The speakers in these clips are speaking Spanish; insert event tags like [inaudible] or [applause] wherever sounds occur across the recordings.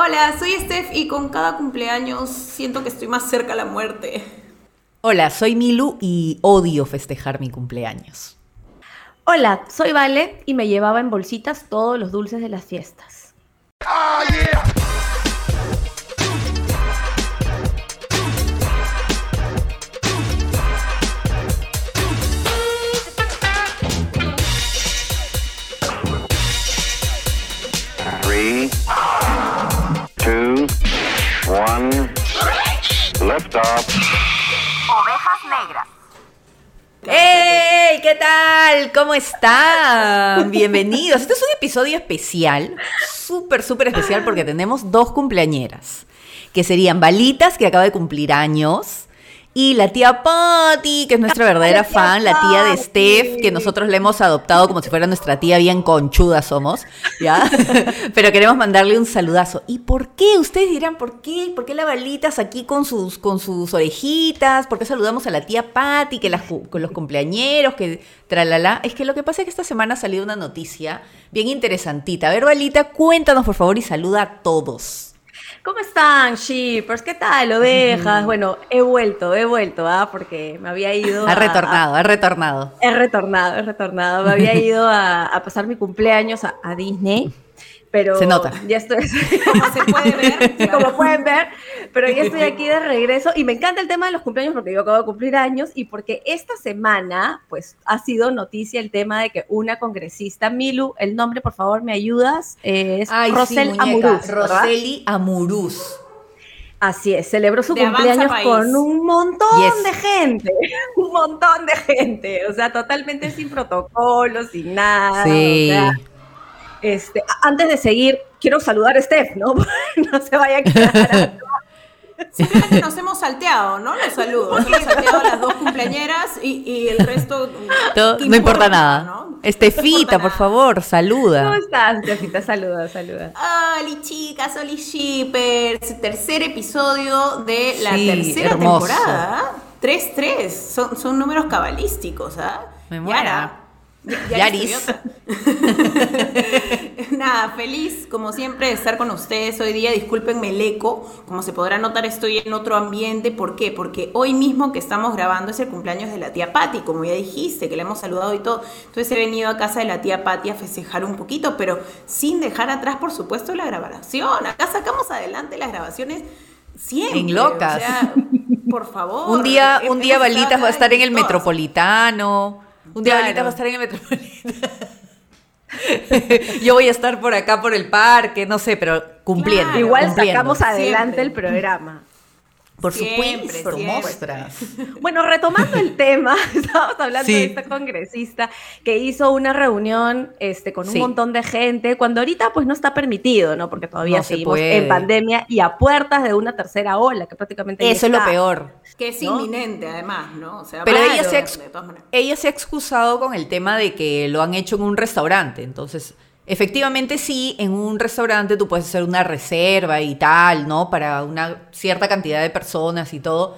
Hola, soy Steph y con cada cumpleaños siento que estoy más cerca a la muerte. Hola, soy Milu y odio festejar mi cumpleaños. Hola, soy Vale y me llevaba en bolsitas todos los dulces de las fiestas. Oh, yeah. Lift off. ¡Hey! ¿Qué tal? ¿Cómo están? Bienvenidos. Este es un episodio especial, súper, súper especial porque tenemos dos cumpleañeras, que serían Balitas, que acaba de cumplir años, y la tía Patty, que es nuestra verdadera fan, la tía de Steph, que nosotros le hemos adoptado como si fuera nuestra tía, bien conchuda somos, ¿ya? [laughs] Pero queremos mandarle un saludazo. ¿Y por qué? Ustedes dirán, ¿por qué? ¿Por qué la Balitas aquí con sus, con sus orejitas? ¿Por qué saludamos a la tía Patty, que las, con los cumpleañeros, que tralala? Es que lo que pasa es que esta semana ha salido una noticia bien interesantita. A ver, Balita, cuéntanos por favor y saluda a todos. ¿Cómo están, shippers? ¿Qué tal, ovejas? Bueno, he vuelto, he vuelto, ¿ah? Porque me había ido. Ha retornado, ha retornado. He retornado, he retornado. Me había [laughs] ido a, a pasar mi cumpleaños a, a Disney. Pero Se nota. Ya estoy. [laughs] Como se puede ver, [laughs] claro. como pueden ver, pero ya estoy aquí de regreso y me encanta el tema de los cumpleaños porque yo acabo de cumplir años y porque esta semana pues ha sido noticia el tema de que una congresista, Milu, el nombre por favor me ayudas, es Ay, Rosel sí. Amuruz. Roseli Amuruz. Así es, celebró su De cumpleaños con un montón Yes. de gente, [laughs] un montón de gente, o sea, totalmente sin protocolo, sin nada. Sí. o sea, este, antes de seguir, quiero saludar a Steph, ¿no? [laughs] no se vaya a quedar. [laughs] Simplemente nos hemos salteado, ¿no? Los saludos. Hemos salteado a las dos cumpleañeras y, y el resto. Todo- ¿qué no importa nada. no? Estefita, No por nada. favor, ¿Cómo saluda. estás, Stephita? Saluda, saluda. Hola chicas, hola shippers. Tercer episodio de la Sí, tercera hermoso. temporada. 3-3. Son, son números cabalísticos, ¿ah? Me muero. Yaris. [laughs] Nada, feliz como siempre de estar con ustedes hoy día. Discúlpenme el eco. Como se podrá notar, estoy en otro ambiente. ¿Por qué? Porque hoy mismo que estamos grabando es el cumpleaños de la tía Patti, como ya dijiste, que le hemos saludado y todo. Entonces he venido a casa de la tía Patti a festejar un poquito, pero sin dejar atrás, por supuesto, la grabación. Acá sacamos adelante las grabaciones siempre. En locas. O sea, por favor. [laughs] Un día, un día Balitas va a estar en el metropolitano. Un día Claro. Balitas va a estar en el metropolitano. [laughs] Yo voy a estar por acá por el parque, no sé, pero cumpliendo. Claro. Igual cumpliendo. sacamos adelante Siempre. el programa. Por Siempre, supuesto, siempre. mostras. [laughs] Bueno, retomando el tema, [laughs] estábamos hablando Sí. de esta congresista que hizo una reunión este, con un Sí. montón de gente, cuando ahorita pues no está permitido, ¿no? Porque todavía No se seguimos en pandemia y a puertas de una tercera ola, que prácticamente Eso es lo peor. Que es ¿no? inminente, además, ¿no? O sea, Pero ella, se ella se ha excusado con el tema de que lo han hecho en un restaurante. Entonces, efectivamente sí, en un restaurante tú puedes hacer una reserva y tal, ¿no? Para una cierta cantidad de personas y todo.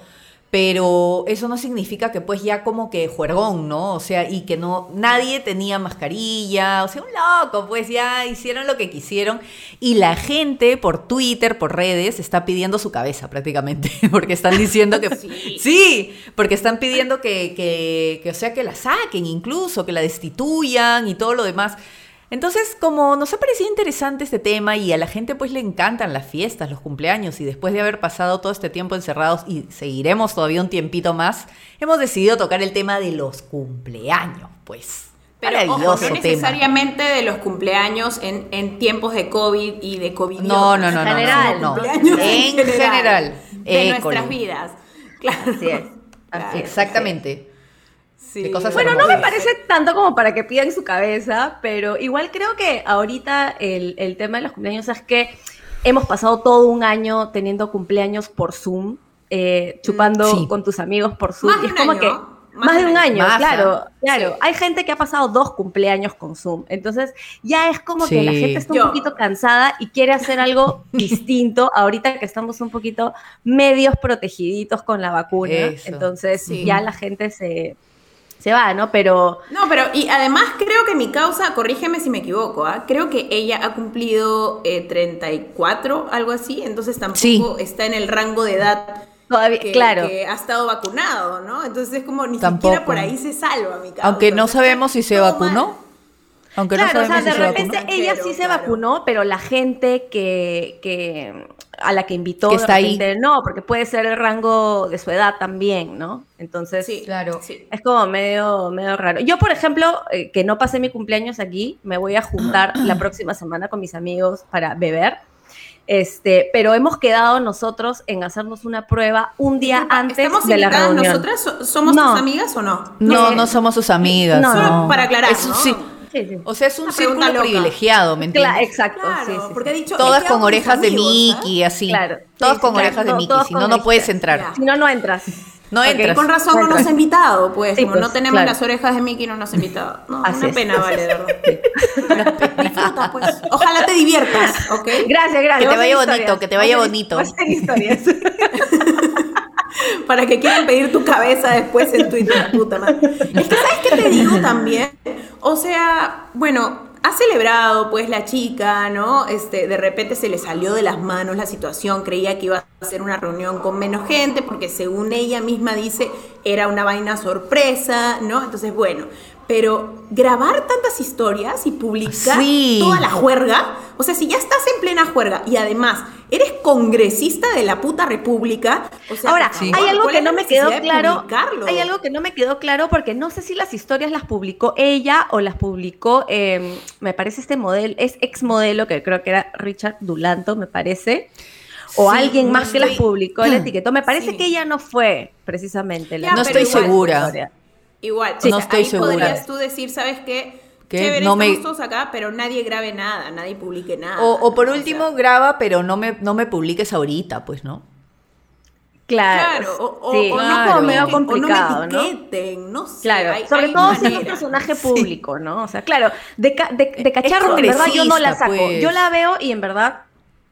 Pero eso no significa que pues ya como que juergón, ¿no? O sea, y que no, nadie tenía mascarilla, o sea, un loco, pues ya hicieron lo que quisieron. Y la gente por Twitter, por redes, está pidiendo su cabeza prácticamente, [laughs] porque están diciendo que... [laughs] Sí. Sí, porque están pidiendo que, que, que, o sea, que la saquen incluso, que la destituyan y todo lo demás. Entonces, como nos ha parecido interesante este tema y a la gente pues le encantan las fiestas, los cumpleaños y después de haber pasado todo este tiempo encerrados y seguiremos todavía un tiempito más, hemos decidido tocar el tema de los cumpleaños, pues. Pero ojo, no tema. necesariamente de los cumpleaños en, en tiempos de COVID y de COVID. No, no, no, no, general, no, no. En general. De École. nuestras vidas. Claro. Así es. Así es. Exactamente. Sí. De cosas Bueno, no me parece tanto como para que pidan su cabeza, pero igual creo que ahorita el, el tema de los cumpleaños es que hemos pasado todo un año teniendo cumpleaños por Zoom, eh, chupando Sí. con tus amigos por Zoom. Más de y es un como año, que más, de un año, claro, claro. Sí. Hay gente que ha pasado dos cumpleaños con Zoom, entonces ya es como que la gente está un poquito cansada y quiere hacer algo [laughs] distinto ahorita que estamos un poquito medios protegiditos con la vacuna. Eso. Entonces Sí. ya la gente se se va, ¿no? Pero No, pero y además creo que mi causa, corrígeme si me equivoco, ¿ah? creo que ella ha cumplido eh, 34, algo así, entonces tampoco Sí. está en el rango de edad todavía, que, claro. que ha estado vacunado, ¿no? Entonces es como ni Tampoco. siquiera por ahí se salva mi causa. Aunque no sabemos si se vacunó. mal. Aunque no claro, o sabemos sea, de si se repente vacunó. ella sí Claro, se vacunó, pero la gente que, que a la que invitó Que ahí. no, porque puede ser el rango de su edad también, ¿no? Entonces, Sí, Claro. sí. es como medio, medio raro. Yo, por ejemplo, eh, que no pasé mi cumpleaños aquí, me voy a juntar [clears throat] la próxima semana con mis amigos para beber. Este, pero hemos quedado nosotros en hacernos una prueba un día antes ¿Estamos de la reunión. nosotras? ¿So- ¿Somos No. tus amigas o no? No, no somos sus amigas. no, no. para aclarar, Es sí. Sí, sí. O sea, es un Una círculo loca. privilegiado, ¿me entiendes? Cla- exacto, Claro, sí, sí, sí. porque ha dicho... Todas con orejas de amigos. Mickey, así. Claro. Todas Sí, con claro, orejas de Mickey, si no, no puedes entrar. ya. [laughs] Si no, no entras. No Ok, entras. con razón no nos ha invitado, pues, Sí, como pues, no tenemos claro. las orejas de Mickey, no nos ha invitado. No, Así una es. pena, vale, de verdad. Disfruta, pues. Ojalá te diviertas, ¿ok? Gracias, gracias. Que te vaya bonito, historias. que te vaya bonito. [laughs] [laughs] vas a hacer historias. [laughs] Para que quieran pedir tu cabeza después en Twitter, puta madre. Es que, ¿sabes qué te digo también? O sea, bueno, ha celebrado pues la chica, ¿no? Este, de repente se le salió de las manos la situación, creía que iba a ser una reunión con menos gente, porque según ella misma dice, era una vaina sorpresa, ¿no? Entonces, bueno, pero grabar tantas historias y publicar Sí. toda la juerga, o sea, si ya estás en plena juerga y además eres congresista de la puta república, o sea, Ahora, Sí. hay algo ¿cuál que no me quedó claro. Hay algo que no me quedó claro porque no sé si las historias las publicó ella o las publicó, eh, me parece este modelo, es ex modelo que creo que era Richard Dulanto, me parece. O Sí, alguien no más que las publicó, la [clears throat] etiquetó. Me parece Sí. que ella no fue precisamente la Ya, No estoy igual, segura. Igual, Sí. o No sea, estoy ahí segura. podrías tú decir, ¿sabes qué? Que Chévere, no me- estamos todos acá, pero nadie grabe nada, nadie publique nada. O, o por ¿no? O último, sea, graba, pero no me, no me publiques ahorita, pues, ¿no? Claro, Claro, o, o- sí. o no Claro. como medio O no me etiqueten, ¿no? sé, Claro, hay- sobre hay todo siendo un manera. personaje público, ¿no? O sea, claro, de, ca- de, de cacharro, en verdad yo no la saco. pues. Yo la veo y en verdad,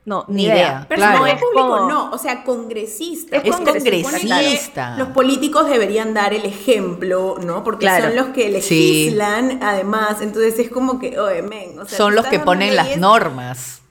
no, ni, idea. idea. Personaje Claro. es público no, o sea, congresista. Es congresista. Los políticos deberían dar el ejemplo, ¿no? Porque Claro. son los que legislan, además. Entonces es como que, oye, men, o sea, Son los que ponen las normas.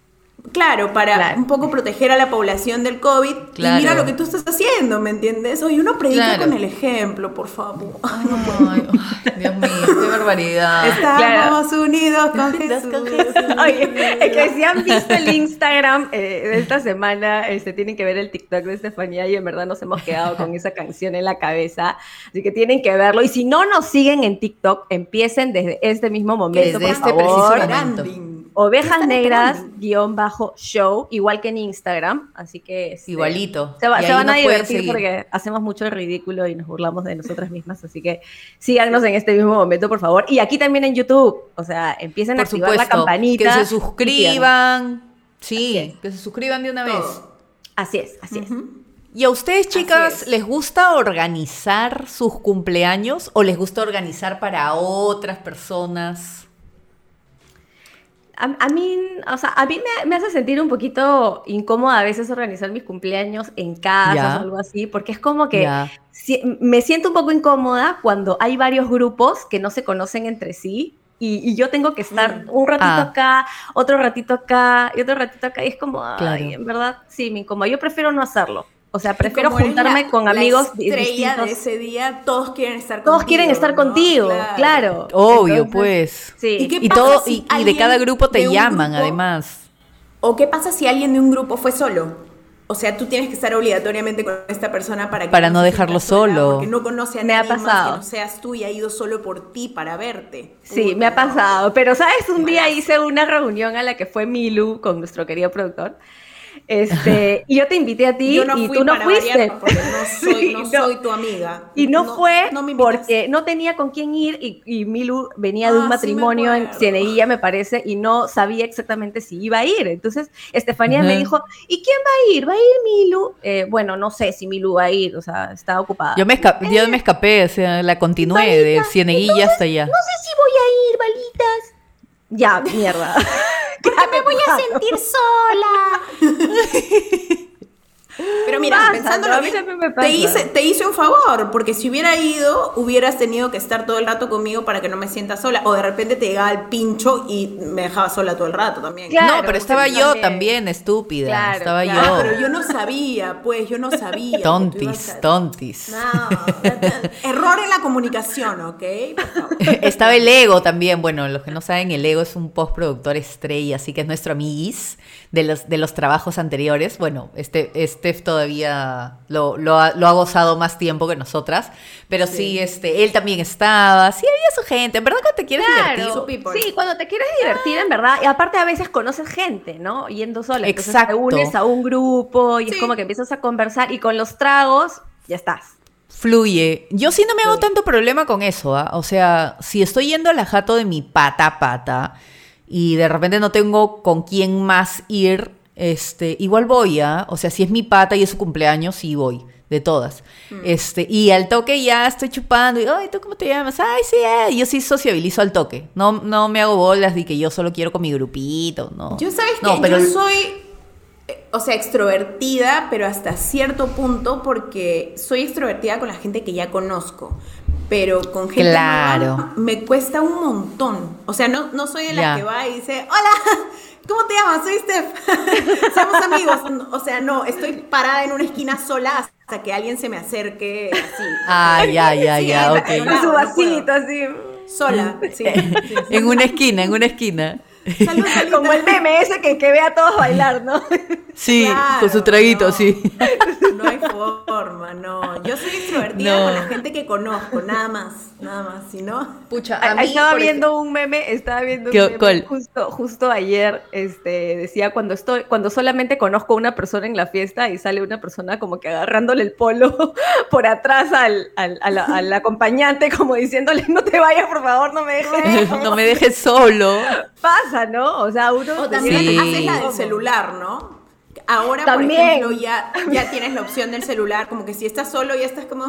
Claro, para Claro. un poco proteger a la población del COVID. Claro. Y mira lo que tú estás haciendo, ¿me entiendes? Oye, uno predica Claro. con el ejemplo, por favor. [laughs] Ay, no Ay, ay, Dios mío, qué barbaridad. Estamos unidos con Jesús. [laughs] Oye, es que si han visto el Instagram eh, de esta semana, este, tienen que ver el TikTok de Estefanía y en verdad nos hemos quedado con esa canción en la cabeza, así que tienen que verlo. Y si no nos siguen en TikTok, empiecen desde este mismo momento, Desde por este favor. preciso momento. Ovejas Negras guion bajo show, igual que en Instagram, así que este, Igualito. Se, va- se van a divertir porque hacemos mucho el ridículo y nos burlamos de nosotras mismas, así que síganos en este mismo momento, por favor. Y aquí también en YouTube, o sea, empiecen a activar la campanita. Que se suscriban. Sí, que se suscriban de una vez. Así es, así es. ¿Y a ustedes, chicas, es. les gusta organizar sus cumpleaños o les gusta organizar para otras personas? A, a mí, o sea, a mí me, me hace sentir un poquito incómoda a veces organizar mis cumpleaños en casa Ya. o algo así, porque es como que Ya. si- me siento un poco incómoda cuando hay varios grupos que no se conocen entre sí. Y, y yo tengo que estar un ratito Ah. acá, otro ratito acá y otro ratito acá. Y es como, ay, Claro. en verdad, sí, me incomoda. Yo prefiero no hacerlo. O sea, prefiero juntarme la- con la amigos estrella distintos. de ese día, todos quieren estar Todos contigo, quieren estar ¿no? contigo, claro. Obvio, Entonces, pues. Sí. ¿Y qué Y, pasa todo, si y, y de cada grupo te llaman, grupo- además. ¿O qué pasa si alguien de un grupo fue solo? O sea, tú tienes que estar obligatoriamente con esta persona para que Para no dejarlo sola, solo. Porque no conoce a Me ha más pasado. que no seas tú y ha ido solo por ti para verte. Sí, me ha pasado. Pero, ¿sabes? Un día hice una reunión a la que fue Milu con nuestro querido productor. Este, y yo te invité a ti Yo no y tú no fuiste. variar, porque no soy, Sí, no [laughs] no. soy tu amiga. Y no, fue me porque no tenía con quién ir y, y Milu venía de Ah, un sí me matrimonio en acuerdo. Cieneguilla, me parece, y no sabía exactamente si iba a ir. Entonces, Estefanía me Ujú. dijo, ¿y quién va a ir? ¿Va a ir Milu? Eh, bueno, no sé si Milu va a ir, o sea, está ocupada. Yo me, esca- yo me escapé, o sea, la continué de Cieneguilla hasta allá. no sé si voy a ir, balitas. Ya, mierda. [laughs] Porque me voy a sentir sola. [laughs] Pero mira, pensándolo a mí bien, te hice, te hice un favor, porque si hubiera ido, hubieras tenido que estar todo el rato conmigo para que no me sienta sola. O de repente te llegaba el pincho y me dejaba sola todo el rato también. Claro, no, pero estaba yo también. también, estúpida. Claro, estaba claro. Ah, yo. pero yo no sabía, pues, yo no sabía. Tontis, a- tontis. No, error en la comunicación, ¿ok? [laughs] Estaba el ego también. Bueno, los que no saben, el ego es un postproductor estrella, así que es nuestro amiguis de los, de los trabajos anteriores. Bueno, este, Steph todavía lo, lo ha, lo ha gozado más tiempo que nosotras. Pero sí. este, él también estaba. Sí, había su gente. En verdad, cuando te quieres divertir. Claro, people. sí, cuando te quieres divertir, en verdad, y aparte a veces conoces gente, ¿no? Yendo sola, entonces te unes a un grupo y es como que empiezas a conversar y con los tragos ya estás. Fluye. Yo sí no me hago Sí. tanto problema con eso, ¿ah? O sea, si estoy yendo a la jato de mi pata pata y de repente no tengo con quién más ir, este, igual voy, ¿ah? O sea, si es mi pata y es su cumpleaños, sí voy. De todas. Este, y al toque ya estoy chupando. Y, ay, ¿tú cómo te llamas? Ay, sí, eh. Yo sí sociabilizo al toque. No, no me hago bolas de que yo solo quiero con mi grupito, ¿no? Yo sabes que No, pero- yo soy, eh, o sea, extrovertida, pero hasta cierto punto porque soy extrovertida con la gente que ya conozco. Pero con gente Claro. me cuesta un montón. O sea, no, no soy de la que va y dice, hola, ¿cómo te llamas? Soy Steph. [laughs] Somos amigos. O sea, no, estoy parada en una esquina sola hasta que alguien se me acerque así. Ah, ya, ya, Sí, ya, ok. Con su no vasito así. Sola, sí. [laughs] sí, sí. En una esquina, en una esquina. Salud. [laughs] Como el meme ese que, que ve a todos bailar, ¿no? [laughs] Sí, Claro, con su traguito, no. sí. [laughs] No hay forma, no. Yo soy extrovertida No. con la gente que conozco, nada más, nada más. Si no, Pucha, Ahí estaba viendo un meme, estaba viendo un ¿Qué- meme justo, justo ayer, este, decía cuando estoy, cuando solamente conozco a una persona en la fiesta y sale una persona como que agarrándole el polo por atrás al, a al acompañante, como diciéndole no te vayas, por favor, no me dejes. no me dejes solo. Pasa, ¿no? O sea, uno o también Sí. haces la del celular, ¿no? Ahora, También. por ejemplo, ya, ya tienes la opción del celular, como que si estás solo ya estás como...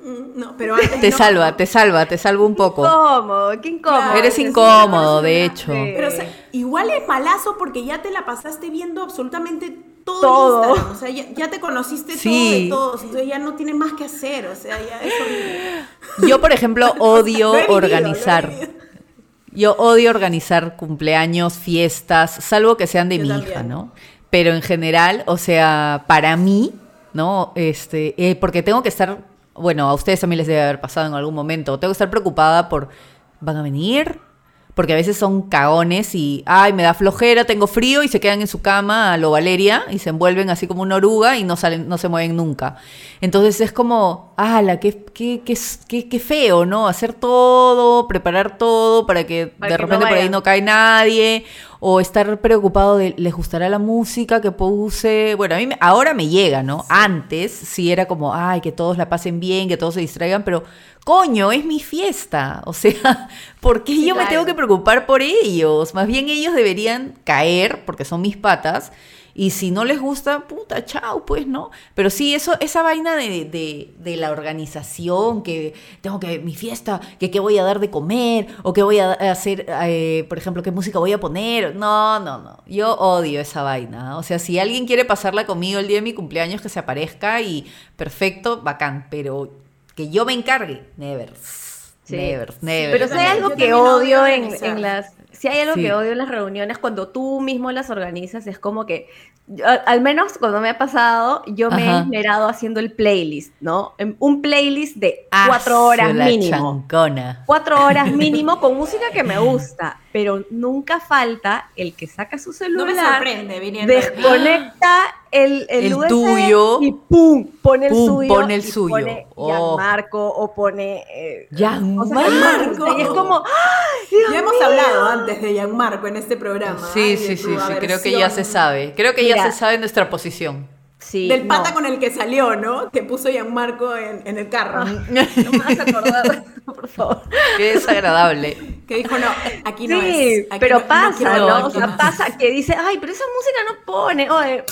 mm, No, pero antes Te no. salva, te salva, te salva un poco. Incómodo, qué incómodo. Claro, Eres incómodo, de hecho. Sí. Pero o sea, igual es malazo porque ya te la pasaste viendo absolutamente todo, Todo. Instagram. O sea, ya, ya te conociste Sí. todo de todos. Entonces ya no tienes más que hacer. O sea, ya es horrible. Yo, por ejemplo, [laughs] odio vivido, organizar. Yo odio organizar cumpleaños, fiestas, salvo que sean de Yo mi también. hija, ¿no? Pero en general, o sea, para mí, ¿no? Este, eh, porque tengo que estar, bueno, a ustedes también les debe haber pasado en algún momento, tengo que estar preocupada por, ¿van a venir? Porque a veces son cagones y, ay, me da flojera, tengo frío y se quedan en su cama a lo Valeria y se envuelven así como una oruga y no salen, no se mueven nunca. Entonces es como, ala, qué, qué, qué, qué, qué feo, ¿no? Hacer todo, preparar todo para que Para de que no repente por ahí no cae nadie o estar preocupado de, ¿les gustará la música que puse? Bueno, a mí me- ahora me llega, ¿no? Antes sí era como, ay, que todos la pasen bien, que todos se distraigan, pero coño, es mi fiesta. [laughs] O sea, ¿por qué yo me tengo que preocupar por ellos? Más bien ellos deberían caer, porque son mis patas. Y si no les gusta, puta, chao, pues, ¿no? Pero sí, eso, esa vaina de, de, la organización, que tengo que, mi fiesta, que qué voy a dar de comer, o qué voy a hacer, eh, por ejemplo, qué música voy a poner. No, no, no. Yo odio esa vaina. O sea, si alguien quiere pasarla conmigo el día de mi cumpleaños, que se aparezca y perfecto, bacán. Pero que yo me encargue, never. Sí. Never, never. Pero si hay algo que odio odio en, en las... Si hay algo Sí. que odio en las reuniones, cuando tú mismo las organizas, es como que, yo- al menos cuando me ha pasado, yo me he esmerado haciendo el playlist, ¿no? En- Un playlist de Ah, cuatro horas mínimo. chancona. Cuatro horas [laughs] mínimo con música que me gusta, pero nunca falta el que saca su No celular, me sorprende desconecta [gasps] el, el, El USB tuyo. y ¡pum! pone el Pum, suyo. pone el y suyo. Pone Oh. Gianmarco o pone. eh, gustan, Y es como. ¡ay, Dios Ya hemos mío! hablado antes de Gianmarco en este programa. Sí, Ay, sí, sí, sí, creo que ya se sabe. Creo que ya se sabe nuestra posición. Sí, Del pata no. con el que salió, ¿no? Que puso Gianmarco en, en el carro. [laughs] No me vas a acordar, [laughs] por favor. Qué desagradable. Que dijo, no, aquí no sí, es. aquí pero no- pasa, ¿no? O sea, más". pasa que dice, ay, pero esa música no pone. Oye,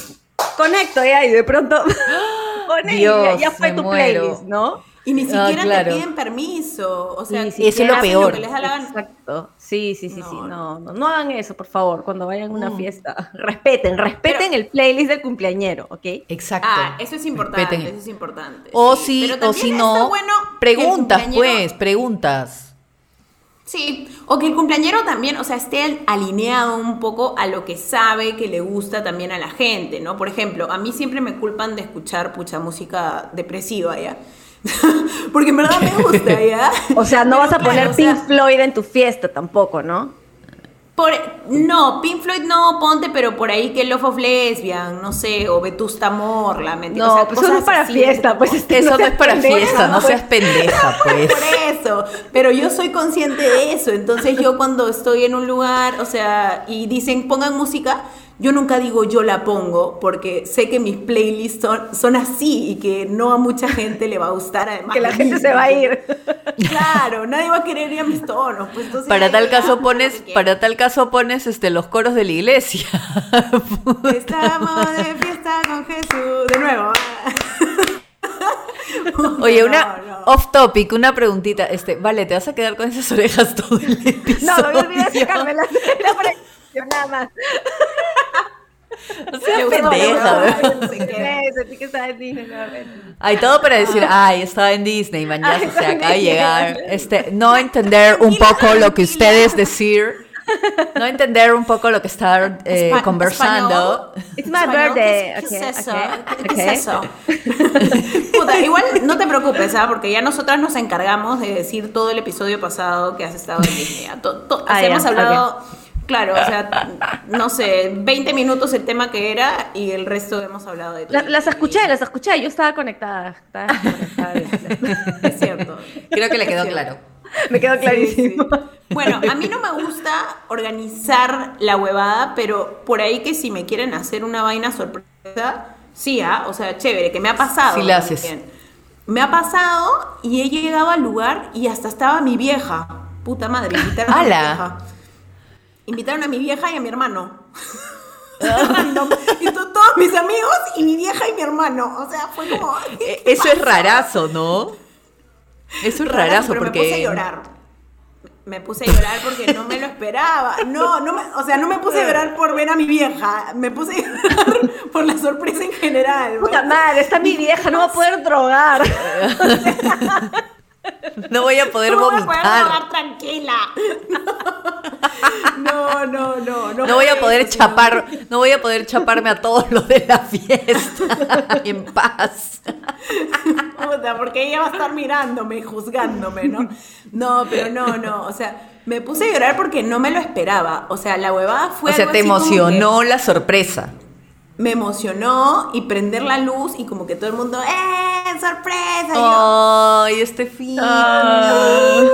conecto ya y de pronto [laughs] pone y ya, Dios, ya fue tu muero. playlist, ¿no? Y ni Ah, siquiera claro. te piden permiso. O sea, si Eso es lo peor. que les. Exacto. Sí, sí, sí, sí. No, No, no, no hagan eso, por favor, cuando vayan a una Mm. fiesta. [laughs] Respeten, respeten el playlist del cumpleañero, ¿ok? Exacto. Ah, eso es importante, Respeten. eso es importante. O sí. si, Pero o si no, bueno preguntas, pues, preguntas. Sí, o que el cumpleañero también, o sea, esté alineado un poco a lo que sabe que le gusta también a la gente, ¿no? Por ejemplo, a mí siempre me culpan de escuchar pucha música depresiva, ¿ya? [laughs] Porque en verdad me gusta, ¿ya? [laughs] O sea, no Pero vas a claro, poner o sea, Pink Floyd en tu fiesta tampoco, ¿no? Por, no, Pink Floyd no, ponte, pero por ahí que Love of Lesbian, no sé, o Vetusta Morla, ¿me entiendes? No, O sea, pues eso no es para así, fiesta, pues este, Eso no es para pendeja, fiesta, no pues. seas pendeja, [laughs] pues. Por eso, pero yo soy consciente de eso, entonces yo cuando estoy en un lugar, o sea, y dicen pongan música, yo nunca digo yo la pongo, porque sé que mis playlists son, son así y que no a mucha gente le va a gustar además. Que la gente se va a ir. Claro, nadie va a querer ir a mis tonos. Pues, entonces, Para tal caso no pones, para tal caso pones este los coros de la iglesia. [laughs] Estamos de fiesta con Jesús. De nuevo. [laughs] Oye, No, una no. off topic, una preguntita. Este, vale, te vas a quedar con esas orejas todo el No, episodio. me olvidé de sacarme la, la presión, nada más. [laughs] No seas pendeja. Hay todo para decir, ay, estaba en Disney, mañana se acaba de llegar. Este, no entender un poco lo que ustedes decir, no entender un poco lo que están eh, Espa- conversando. It's my birthday. ¿Qué, okay, es eso? okay, ¿Qué okay. es eso? [laughs] Puta, igual no te preocupes, ¿ah? Porque ya nosotras nos encargamos de decir todo el episodio pasado que has estado en Disney. ¿ah? To- to- o sea, Ah, hemos hablado, claro, o sea, no sé, 20 minutos el tema que era y el resto hemos hablado de todo. La- las escuché, las escuché. Yo estaba conectada. Estaba conectada. [laughs] Es cierto. Creo que le quedó claro. Me quedó clarísimo. sí. Bueno, a mí no me gusta organizar la huevada, pero por ahí que si me quieren hacer una vaina sorpresa, sí, ¿ah? o sea, chévere, que me ha pasado. Sí la haces. también. Me ha pasado y he llegado al lugar y hasta estaba mi vieja. Puta madre, [laughs] mi vieja. Invitaron a mi vieja y a mi hermano. [laughs] [laughs] Random. y to- todos mis amigos y mi vieja y mi hermano. O sea, fue como. Eh, ¿qué Eso es rarazo, ¿no? Eso es Rarazo, rarazo pero porque me puse a llorar. Me puse a llorar porque no me lo esperaba. No, no me, o sea, no me puse a llorar por ver a mi vieja. Me puse a llorar [laughs] por la sorpresa en general. Puta madre, está mi vieja, no va a poder drogar. No voy a poder No voy a poder vomitar. tranquila. [laughs] No, no, no. No, No voy a poder chapar, no voy a poder chaparme a todos los de la fiesta [laughs] en paz. Puta, porque ella va a estar mirándome, juzgándome, ¿no? No, pero no, no. O sea, me puse a llorar porque no me lo esperaba. O sea, la huevada fue O sea, algo te así como que- emocionó la sorpresa. Me emocionó y prender la luz y como que todo el mundo, ¡eh! ¡Sorpresa! Ay, este fin. ¡ah! [laughs]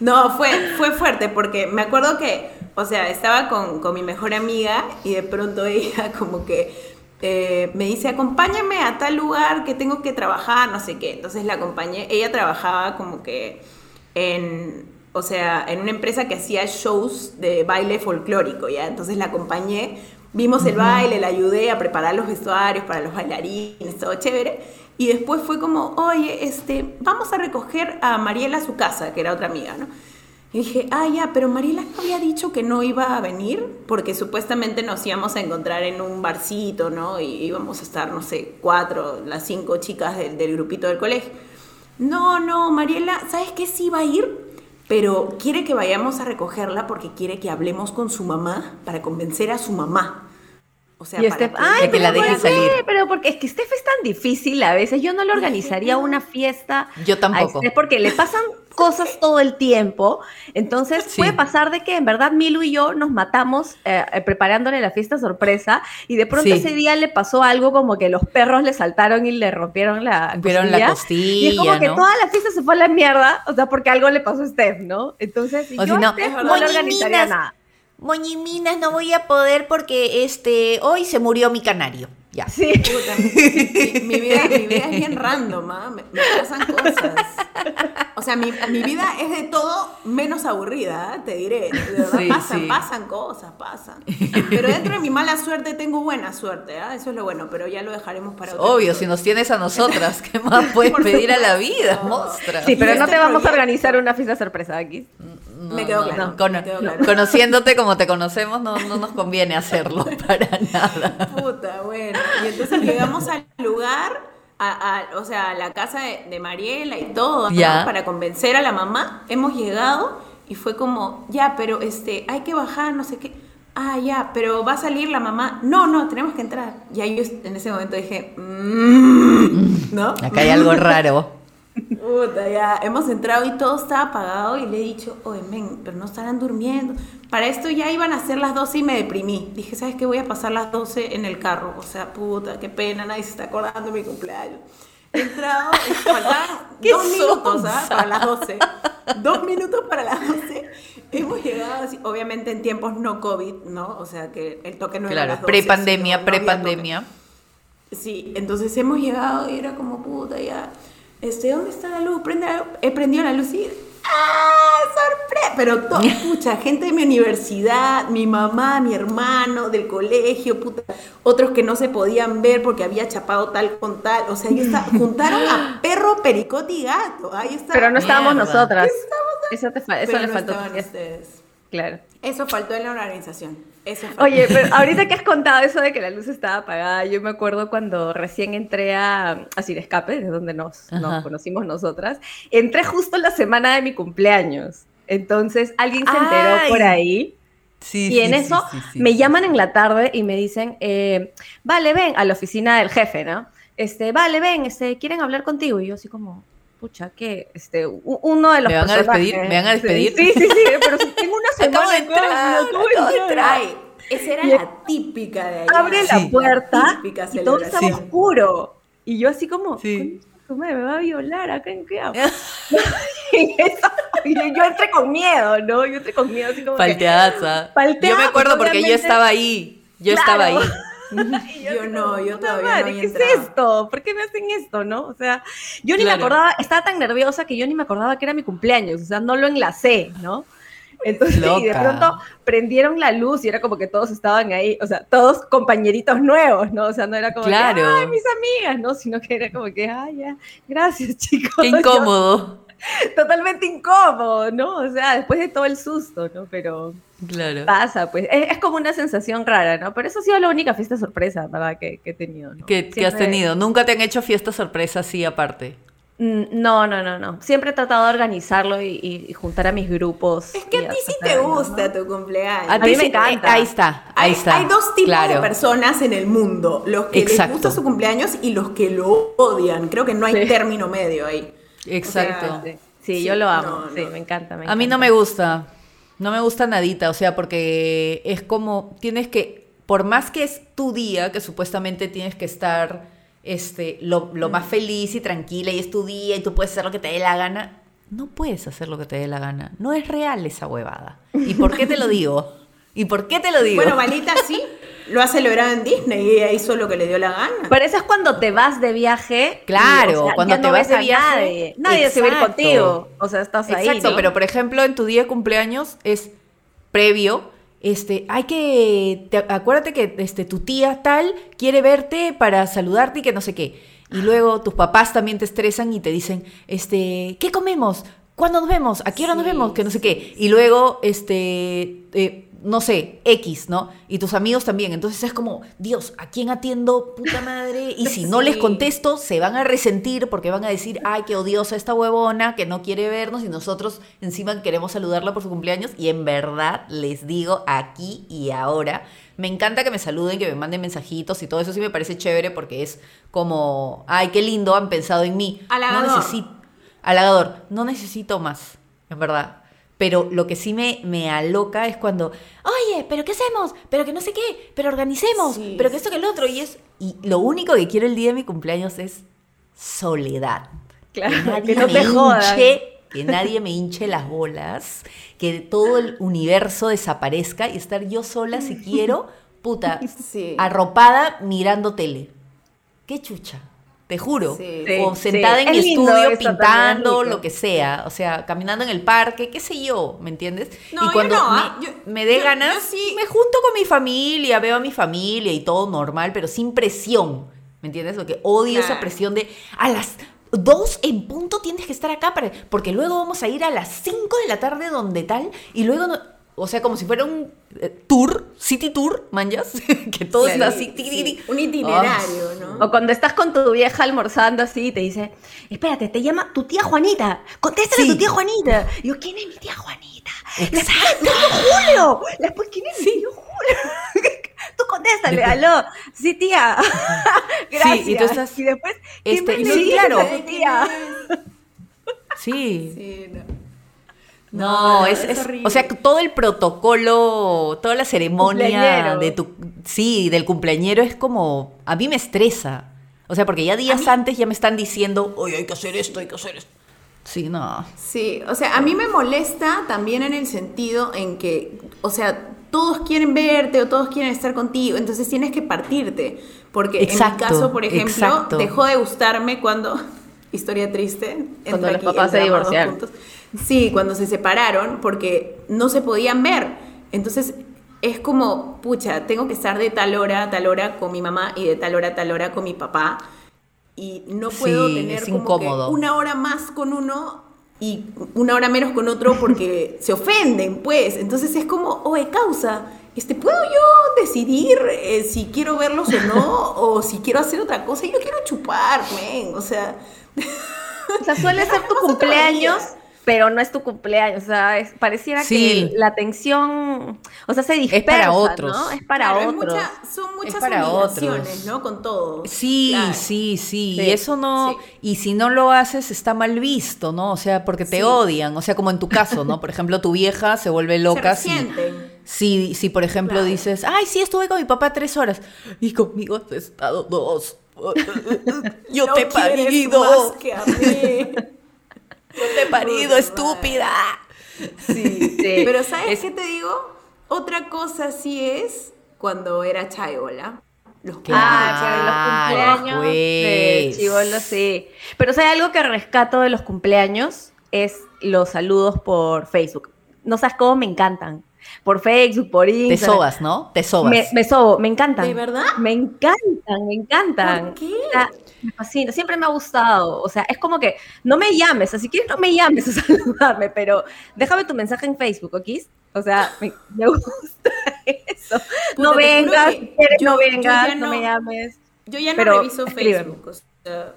No, fue, fue fuerte porque me acuerdo que, o sea, estaba con, con mi mejor amiga y de pronto ella [laughs] como que eh, me dice, acompáñame a tal lugar que tengo que trabajar, no sé qué. Entonces la acompañé, ella trabajaba como que en, o sea, en una empresa que hacía shows de baile folclórico, ¿ya? Entonces la acompañé, vimos el baile, la ayudé a preparar los vestuarios para los bailarines, todo chévere. Y después fue como, oye, este, vamos a recoger a Mariela a su casa, que era otra amiga, ¿no? Y dije, ah, ya, pero Mariela no había dicho que no iba a venir, porque supuestamente nos íbamos a encontrar en un barcito, ¿no? Y íbamos a estar, no sé, cuatro, las cinco chicas del, del grupito del colegio. No, no, Mariela, ¿sabes qué? Sí va a ir, pero quiere que vayamos a recogerla porque quiere que hablemos con su mamá para convencer a su mamá. O sea, Y para Steph, que- ay, que la ¿por dejen salir. Pero porque es que Steph es tan difícil a veces. Yo no le organizaría una fiesta. Yo tampoco. a Steph porque le pasan cosas todo el tiempo. Entonces Sí. puede pasar de que en verdad Milu y yo nos matamos eh, eh, preparándole la fiesta sorpresa y de pronto Sí. ese día le pasó algo como que los perros le saltaron y le rompieron la Rompieron la Y es costilla, como que ¿no? toda la fiesta se fue a la mierda, o sea, porque algo le pasó a Steph, ¿no? Entonces, O yo si no, a Steph no, "Moñiminas, le organizaría nada. Moñiminas, no voy a poder porque este hoy se murió mi canario. Ya. Sí. Puta, mi, mi vida, mi vida es bien random, ¿ah? me, me pasan cosas. O sea, mi, mi vida es de todo menos aburrida, ¿ah? te diré. De verdad, Sí, pasan, sí. pasan cosas, pasan. Pero dentro de mi mala suerte tengo buena suerte, ¿ah? eso es lo bueno, pero ya lo dejaremos para otro Obvio, si nos tienes a nosotras, ¿qué más puedes pedir a la vida, mostra? Sí, pero no este te vamos a organizar una fiesta sorpresa aquí. me quedó claro. Cono- me quedó claro. Conociéndote como te conocemos, no, no nos conviene hacerlo [laughs] para nada. Puta, bueno. Y entonces llegamos al lugar, a, a- o sea, a la casa de, de Mariela y todo, para convencer a la mamá. Hemos llegado y fue como, ya, pero este, hay que bajar, no sé qué. Ah, ya, pero va a salir la mamá. No, no, tenemos que entrar. Y ahí yo en ese momento dije, "Mm", ¿no? Acá hay algo raro. Puta, ya, hemos entrado y todo estaba apagado y le he dicho, oye, men, pero no estarán durmiendo. Para esto ya iban a ser las 12 y me deprimí. Dije, ¿sabes qué? Voy a pasar las 12 en el carro. O sea, puta, qué pena, nadie se está acordando de mi cumpleaños. He entrado, y [laughs] faltaban Qué dos minutos. ¿ah? para las 12. Dos minutos para las 12. Hemos llegado así, obviamente en tiempos no COVID, ¿no? O sea, que el toque no era Claro, las 12, prepandemia, no prepandemia. Sí, entonces hemos llegado y era como puta ya. Este, ¿dónde está la luz? Prende la luz. He prendido la luz y. ¡Ah! ¡Sorpresa! Pero todo, [laughs] pucha, gente de mi universidad, mi mamá, mi hermano, del colegio, puta, otros que no se podían ver porque había chapado tal con tal. O sea, yo estaba, [laughs] juntaron a perro, pericote y gato. Ahí está. Pero no estábamos Mierda. nosotras. Eso, te fa- eso Pero le no faltó. estaban ustedes. Claro. Eso faltó en la organización. Eso. Oye, pero [laughs] ahorita que has contado eso de que la luz estaba apagada, yo me acuerdo cuando recién entré a, a Sin Escape, de donde nos, conocimos nosotras, entré justo la semana de mi cumpleaños. Entonces alguien se enteró Ay. por ahí Sí, y en eso sí, me llaman en la tarde y me dicen, eh, vale, ven, a la oficina del jefe, ¿no? Este, vale, ven, este, quieren hablar contigo. Y yo así como, pucha, que este, uno de los ¿Me van a despedir? ¿Me van a Sí, despedir? Sí, sí, sí, pero si tengo una [laughs] semana Acabo de entrar, acabo de acabo de entrar. Ay, esa era Y- la típica de ahí. abre Sí. la puerta Típica y todo estaba celebración. oscuro. Y yo así como, Sí. "Concha su madre, me va a violar acá en qué hago?". Y [laughs] eso- [laughs] y yo, entré con miedo, ¿no? Yo entré con miedo así como que- Palteaza. Palteada, Yo me acuerdo porque yo estaba ahí. Yo Claro. estaba ahí. [laughs] Y Yo no, yo "Puta todavía madre, ¿Qué es entrado". esto? ¿Por qué me hacen esto, no? O sea, yo ni Claro. me acordaba, estaba tan nerviosa que yo ni me acordaba que era mi cumpleaños, o sea, no lo enlacé, ¿no? Entonces, y de pronto prendieron la luz y era como que todos estaban ahí, o sea, todos compañeritos nuevos, ¿no? O sea, no era como Claro. que, ay, mis amigas, ¿no? Sino que era como que, ay, ya, gracias, [laughs] chicos. Qué incómodo. Yo- [laughs] totalmente incómodo, ¿no? O sea, después de todo el susto, ¿no? Pero Claro. pasa, pues, es, es como una sensación rara, ¿no? Pero eso ha sido la única fiesta sorpresa, ¿verdad? Que, que he tenido, ¿no? ¿Qué, qué has tenido? ¿Nunca te han hecho fiesta sorpresa así aparte? Mm, No, no, no, no. Siempre he tratado de organizarlo y, juntar a mis grupos. Es que a ti sí te gusta tu cumpleaños. A mí ti me sí- encanta. eh, ahí está, ahí Hay, está. hay dos tipos Claro. de personas en el mundo, los que Exacto. les gusta su cumpleaños y los que lo odian. Creo que no hay Sí. término medio ahí. Exacto. Sí, sí, Sí, yo lo amo. no, sí, no. me encanta. me A mí no encanta. me gusta. No me gusta nadita, o sea, porque es como tienes que, por más que es tu día, que supuestamente tienes que estar este, lo, lo más feliz y tranquila y es tu día y tú puedes hacer lo que te dé la gana, no puedes hacer lo que te dé la gana. No es real esa huevada. ¿Y por qué te lo digo? ¿Y por qué te lo digo? Bueno, Valita sí, [laughs] lo ha celebrado en Disney y ella hizo lo que le dio la gana. Pero eso es cuando te vas de viaje. y, Claro, o sea, cuando ya te no vas de viaje. Nadie, nadie se va a ir Exacto. contigo. O sea, estás ahí. Exacto, ¿no? pero por ejemplo, en tu día de cumpleaños es previo. Este, hay que, te- acuérdate que este, tu tía tal quiere verte para saludarte y que no sé qué. Y luego tus papás también te estresan y te dicen, este, ¿qué comemos? ¿Cuándo nos vemos? ¿A qué hora nos vemos? Que no sé qué. Y luego, este, eh, no sé, X, ¿no? Y tus amigos también. Entonces es como, Dios, ¿a quién atiendo? Puta madre. Y si no les contesto, se van a resentir porque van a decir, ay, qué odiosa esta huevona que no quiere vernos y nosotros encima queremos saludarla por su cumpleaños. Y en verdad les digo aquí y ahora, me encanta que me saluden, que me manden mensajitos y todo eso sí me parece chévere porque es como, ay, qué lindo, han pensado en mí. Halagador. No necesito, halagador, no necesito más, en verdad. Pero lo que sí me, me aloca es cuando, oye, pero ¿qué hacemos? Pero que no sé qué, pero organicemos, Sí, pero que esto que el otro. Y es y lo único que quiero el día de mi cumpleaños es soledad. Claro, que nadie que no me te jodan. hinche, que nadie me hinche las bolas, que todo el universo desaparezca y estar yo sola si [laughs] quiero puta, Sí. arropada mirando tele. Qué chucha. Te juro. Sí. o sentada sí. en mi estudio pintando, es lo que sea. O sea, caminando en el parque, qué sé yo, ¿me entiendes? No, y yo cuando no, me, ah, yo- me dé yo- ganas, yo sí- me junto con mi familia, veo a mi familia y todo normal, pero sin presión. ¿Me entiendes? Porque odio esa Claro. presión de a las dos en punto tienes que estar acá para, porque luego vamos a ir a las 5 de la tarde donde tal y luego no- o sea, como si fuera un eh, tour, city tour, manjas, [laughs] que todo está así. Sí, sí, Un itinerario, ¿no? O cuando estás con tu vieja almorzando así y te dice, espérate, te llama tu tía Juanita, contéstale Sí. a tu tía Juanita. Y yo, ¿quién es mi tía Juanita? Exacto. ¡Mi tío Julio! La- pues, ¿Quién es mi tío Julio? [laughs] tú contéstale, aló. Sí, tía. [laughs] Gracias. y tú estás, Y después, ¿quién este, y le sí, claro. tía? Sí. Sí, no. No, no, es, es o sea, todo el protocolo, toda la ceremonia Cumpleañero. de tu, sí, del cumpleañero es como, a mí me estresa. O sea, porque ya días antes ya me están diciendo, oye, hay que hacer esto, hay que hacer esto. Sí, no. Sí, o sea, a mí me molesta también en el sentido en que, o sea, todos quieren verte o todos quieren estar contigo, entonces tienes que partirte. Porque Exacto, en mi caso, por ejemplo, exacto. dejó de gustarme cuando, [laughs] historia triste, Cuando los aquí papás se divorciaron. Sí, cuando se separaron porque no se podían ver. Entonces es como, pucha, tengo que estar de tal hora a tal hora con mi mamá y de tal hora a tal hora con mi papá. Y no puedo Sí, tener como que una hora más con uno y una hora menos con otro porque [laughs] se ofenden, pues. Entonces es como, oye, causa, este, ¿puedo yo decidir eh, si quiero verlos o no? [laughs] o si quiero hacer otra cosa? Yo quiero chupar, men. O sea, O sea, suele [laughs] ser tu cumpleaños. Pero no es tu cumpleaños. O sea, es- pareciera Sí. que la atención, o sea, se dispersa, para otros. ¿no? Es para claro, es otros. mucha- son muchas para obligaciones, otros. ¿no? Con todo. Sí, Claro. sí, sí, Sí, Y eso no, sí. y si no lo haces está mal visto, ¿no? O sea, porque te Sí. odian. O sea, como en tu caso, ¿no? Por ejemplo, tu vieja se vuelve [laughs] loca Se si, resienten. si, si, por ejemplo, Claro. dices, ay, sí, estuve con mi papá tres horas y conmigo has estado dos. [laughs] Yo No te he parido. más que a mí. [laughs] Yo te he parido, estúpida. Sí, sí. [laughs] Pero ¿sabes Es- qué te digo? Otra cosa sí es cuando era chayola. Los Ah, pero los Claro, cumpleaños de pues. chivolo, sí. Pero sea, algo que rescato de los cumpleaños es los saludos por Facebook. No sabes cómo me encantan. Por Facebook, por Te Instagram. sobas, ¿no? Te sobas. Me, me sobo, me encantan. ¿De verdad? Me encantan, me encantan. ¿Por qué? Sea, me fascina, siempre me ha gustado. O sea, es como que no me llames, si quieres no me llames a [laughs] saludarme, pero déjame tu mensaje en Facebook, ¿ok? O sea, me, me gusta eso. Puta, no vengas, que yo- no vengas, no, no- me llames. Yo ya no Pero reviso. Facebook. O sea,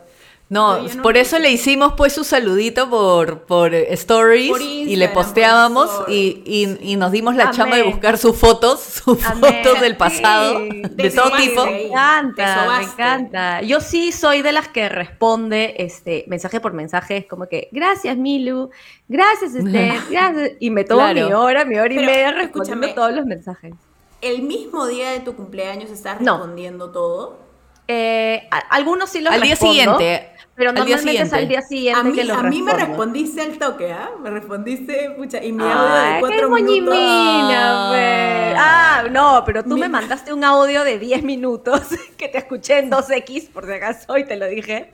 No, por eso le hicimos pues su saludito por, por stories Por y le posteábamos y, y- y nos dimos la Amén. chamba de buscar sus fotos, [laughs] sus Amén. fotos del pasado, Sí. de Te todo tipo. Me encanta, me encanta. Yo sí soy de las que responde este mensaje por mensaje, es como que gracias Milu, gracias Esther, gracias. Y me tomo Claro. mi hora, mi hora y Pero, media respondiendo escúchame. todos los mensajes. el mismo día de tu cumpleaños estás No. respondiendo todo. Eh, a- algunos sí los Al día siguiente. Pero al día normalmente es al siguiente. día siguiente A mí, que los a mí me respondiste al toque, ¿ah? Me respondiste, pucha, y mi audio Ay, de qué cuatro minutos. moñimina, Ah. pues. Ah, no, pero tú Mi- me mandaste un audio de 10 minutos [laughs] que te escuché en 2X, por si acaso, y te lo dije.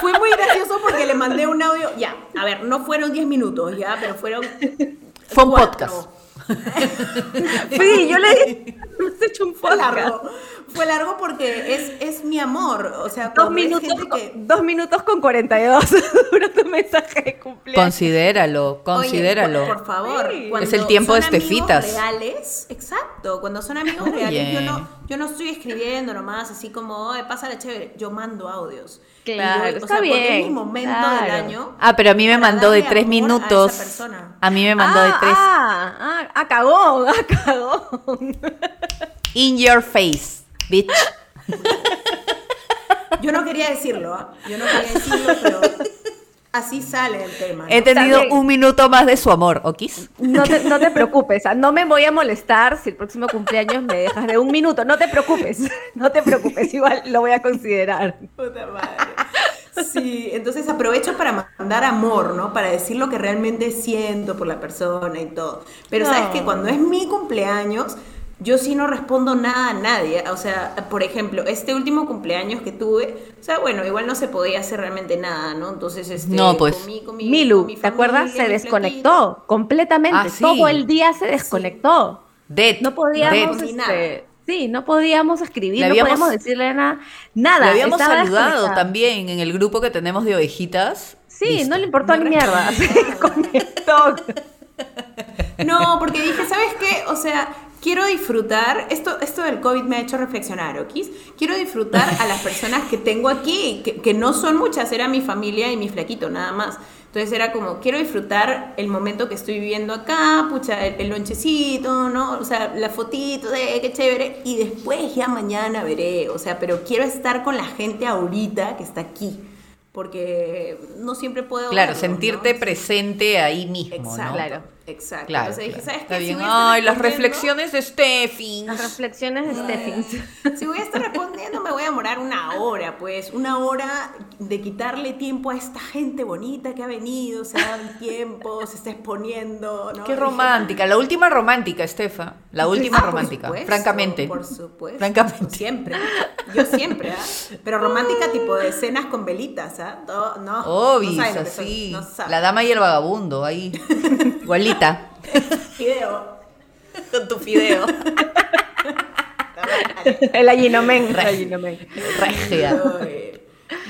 Fue muy gracioso porque le mandé un audio. Ya, a ver, no fueron 10 minutos, ya, pero fueron. Fue un cuatro. podcast. Sí, yo le dije, [laughs] hemos hecho un podcast. largo. Fue largo porque es, es mi amor. O sea, Dos minutos, gente con, que- dos minutos con 42 [laughs] dura tu mensaje de cumpleaños. Considéralo, Oye, considéralo. por, por favor. Sí. cuando Es el tiempo de son amigos Estefitas. reales, exacto. Cuando son amigos reales, yo no, yo no estoy escribiendo nomás así como, "Oye, pásale chévere. Yo mando audios. Claro, yo- está Porque es mi bien, momento claro. del año. Ah, pero a mí me mandó de tres a minutos. persona. A mí me mandó de ah, tres. Ah, ah, ah, cagón, [laughs] ah, cagón. In your face, bitch. [laughs] Yo no quería decirlo, ¿ah? Yo no quería decirlo, pero así sale el tema. ¿no? He tenido un minuto más de su amor, ¿okis? No te, no te preocupes, ah, no me voy a molestar si el próximo cumpleaños me dejas de un minuto. No te preocupes, [laughs] no te preocupes, igual lo voy a considerar. Puta madre. Sí, entonces aprovecho para mandar amor, ¿no? Para decir lo que realmente siento por la persona y todo. Pero sabes que cuando es mi cumpleaños, yo sí no respondo nada a nadie. O sea, por ejemplo, este último cumpleaños que tuve, o sea, bueno, igual no se podía hacer realmente nada, ¿no? Entonces, este, No, pues. comí con mi- Milu, con mi ¿te acuerdas? Se desconectó completamente. Ah, sí. Todo el día se desconectó. Dead, No podíamos, Dead. este, sí, no podíamos escribir, Le no habíamos- podíamos decirle nada. Nada. Le habíamos saludado también en el grupo que tenemos de ovejitas. Sí, Listo. no le importó No ni mierda. [laughs] Se desconectó. [laughs] No, porque dije, ¿sabes qué? O sea, quiero disfrutar, esto, esto del COVID me ha hecho reflexionar, ¿ok? Quiero disfrutar a las personas que tengo aquí, que, que no son muchas, era mi familia y mi flaquito, nada más. Entonces era como, quiero disfrutar el momento que estoy viviendo acá, pucha, el, el lonchecito, ¿no? O sea, la fotito de qué chévere, y después ya mañana veré, o sea, pero quiero estar con la gente ahorita que está aquí, porque no siempre puedo... Claro, verlos, sentirte ¿no? presente ahí mismo, Exacto. ¿no? Claro. Exacto. Claro, Entonces dije, claro. ¿sabes qué? Si bien. voy a estar Ay, las reflexiones de Steffi. Las reflexiones de Steffins. Si voy a estar respondiendo, me voy a demorar una hora, pues. Una hora de quitarle tiempo a esta gente bonita que ha venido, se ha dado el tiempo, [laughs] se está exponiendo, ¿no? Qué romántica, la última romántica, Estefa. La última ah, por romántica, supuesto, francamente. Por supuesto. Francamente. Siempre. Yo siempre, ¿ah? Pero romántica tipo de cenas con velitas, ¿ah? No, no. Obvio, así. no la dama y el vagabundo, ahí. [laughs] Video. Con tu fideo. El allinomen. El allinomen. Regia.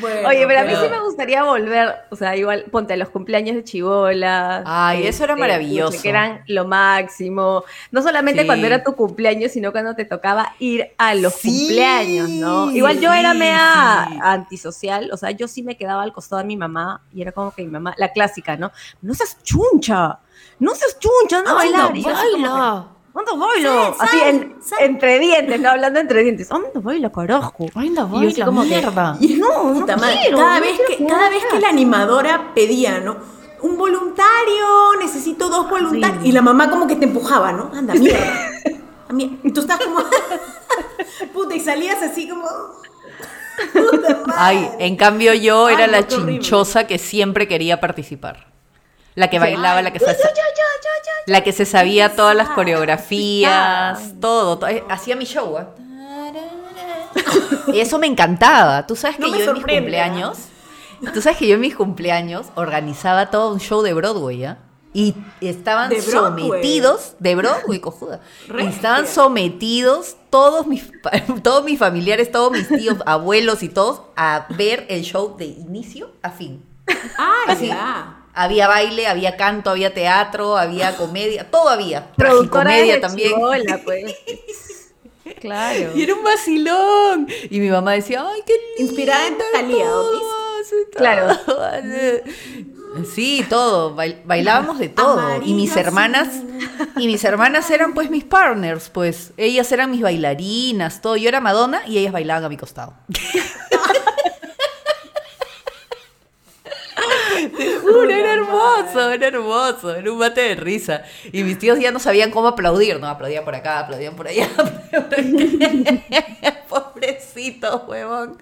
Bueno, Oye, pero a mí sí me gustaría volver, o sea, igual, ponte a los cumpleaños de chivola. Ay, eso era maravilloso. Que eran lo máximo. No solamente Sí. cuando era tu cumpleaños, sino cuando te tocaba ir a los Sí, cumpleaños, ¿no? Igual yo era sí, sí. antisocial, o sea, yo sí me quedaba al costado de mi mamá y era como que mi mamá, la clásica, ¿no? No seas chuncha, no seas chuncha, Anda, bailar. Y yo que. Anda, bailo. Sal, Así sal, en- sal. entre dientes, ¿no? Hablando entre dientes. Anda, baila, carajo. Anda, Y yo así baila, como que, mierda. no, no Puta madre, quiero, cada no vez que cada vez jugar". que la animadora pedía, ¿no? Un voluntario, necesito dos voluntarios. Y la mamá como que te empujaba, ¿no? Anda, mierda. Y tú estás como. [laughs] Puta, y salías así como. Puta madre. Ay, en cambio yo Ay, era la horrible. chinchosa que siempre quería participar. La que bailaba, la que se, la que se sabía todas las coreografías, todo, to- eh, hacía mi show. ¿ah? Y eso me encantaba. Tú sabes que No yo en mis sorprende, cumpleaños, tú sabes que yo en mis cumpleaños organizaba todo un show de Broadway, ¿ya? Y estaban sometidos de Broadway, cojuda. Y estaban sometidos todos mis [laughs] todos mis familiares, todos mis tíos, [laughs] abuelos y todos a ver el show de inicio a fin. Ah, Así. ya. Había baile, había canto, había teatro, había [laughs] comedia, todo había. Tragicomedia también. chibola, [laughs] pues. Claro. Y era un vacilón. Y mi mamá decía, ay, qué lindo. Inspirada en todo". Claro. [laughs] Sí, todo, bail- bailábamos de todo. y mis hermanas, y mis hermanas eran pues mis partners, pues ellas eran mis bailarinas, todo. Yo era Madonna y ellas bailaban a mi costado. Te juro, era hermoso, era hermoso, era un mate de risa. Y mis tíos ya no sabían cómo aplaudir, ¿no? Aplaudían por acá, aplaudían por allá. [laughs] [laughs] Pobrecitos, huevón.